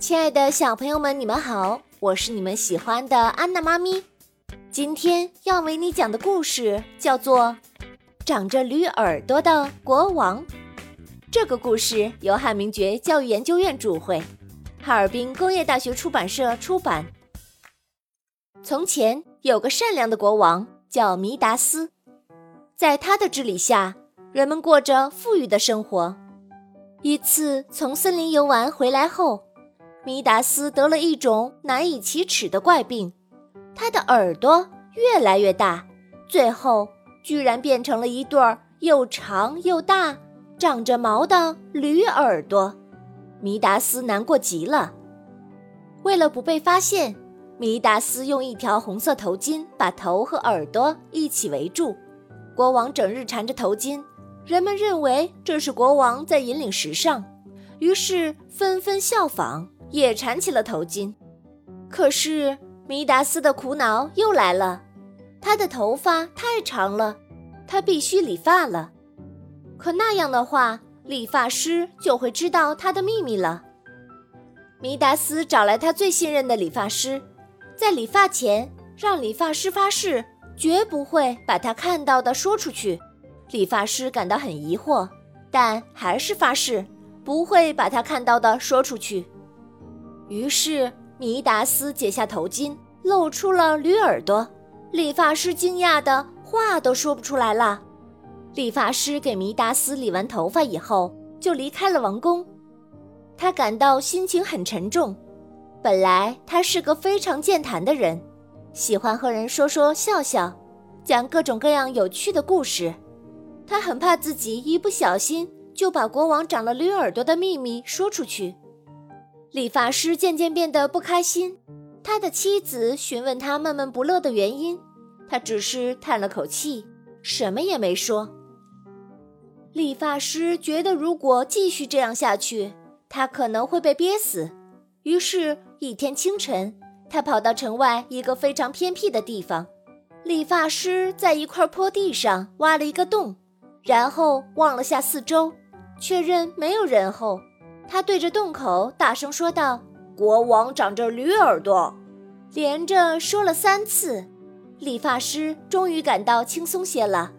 亲爱的小朋友们，你们好，我是你们喜欢的安娜妈咪。今天要为你讲的故事叫做《长着驴耳朵的国王》。这个故事由汉明觉教育研究院主绘，哈尔滨工业大学出版社出版。从前有个善良的国王，叫弥达斯，在他的治理下，人们过着富裕的生活。一次从森林游玩回来后，弥达斯得了一种难以启齿的怪病，他的耳朵越来越大，最后居然变成了一对儿又长又大、长着毛的驴耳朵。弥达斯难过极了。为了不被发现，弥达斯用一条红色头巾把头和耳朵一起围住。国王整日缠着头巾，人们认为这是国王在引领时尚，于是纷纷效仿。也缠起了头巾，可是弥达斯的苦恼又来了。他的头发太长了，他必须理发了。可那样的话，理发师就会知道他的秘密了。弥达斯找来他最信任的理发师，在理发前让理发师发誓绝不会把他看到的说出去。理发师感到很疑惑，但还是发誓不会把他看到的说出去。于是，米达斯解下头巾，露出了驴耳朵。理发师惊讶的话都说不出来了。理发师给米达斯理完头发以后，就离开了王宫。他感到心情很沉重。本来他是个非常健谈的人，喜欢和人说说笑笑，讲各种各样有趣的故事。他很怕自己一不小心就把国王长了驴耳朵的秘密说出去。理发师渐渐变得不开心，他的妻子询问他闷闷不乐的原因，他只是叹了口气，什么也没说。理发师觉得如果继续这样下去，他可能会被憋死。于是，一天清晨，他跑到城外一个非常偏僻的地方。理发师在一块坡地上挖了一个洞，然后望了下四周，确认没有人后。他对着洞口大声说道：“国王长着驴耳朵。”连着说了三次，理发师终于感到轻松些了。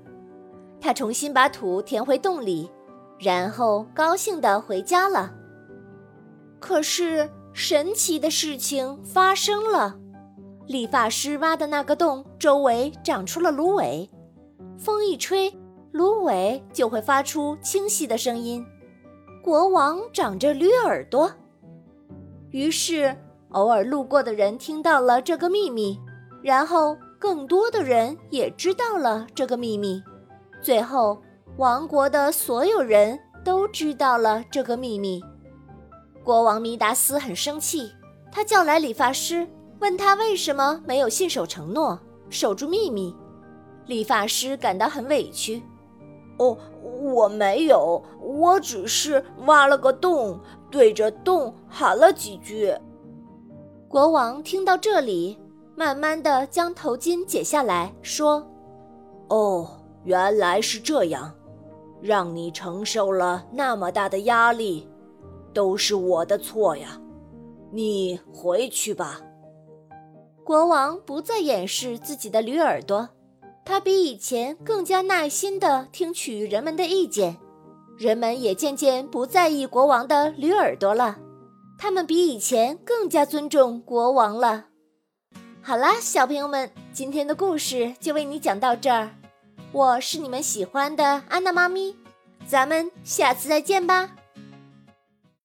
他重新把土填回洞里，然后高兴地回家了。可是神奇的事情发生了：理发师挖的那个洞周围长出了芦苇，风一吹，芦苇就会发出清晰的声音。国王长着驴耳朵，于是偶尔路过的人听到了这个秘密，然后更多的人也知道了这个秘密，最后王国的所有人都知道了这个秘密。国王弥达斯很生气，他叫来理发师，问他为什么没有信守承诺，守住秘密。理发师感到很委屈。哦，我没有，我只是挖了个洞，对着洞喊了几句。国王听到这里，慢慢的将头巾解下来说：“哦，原来是这样，让你承受了那么大的压力，都是我的错呀。你回去吧。”国王不再掩饰自己的驴耳朵。他比以前更加耐心地听取人们的意见，人们也渐渐不在意国王的驴耳朵了，他们比以前更加尊重国王了。好啦，小朋友们，今天的故事就为你讲到这儿，我是你们喜欢的安娜妈咪，咱们下次再见吧。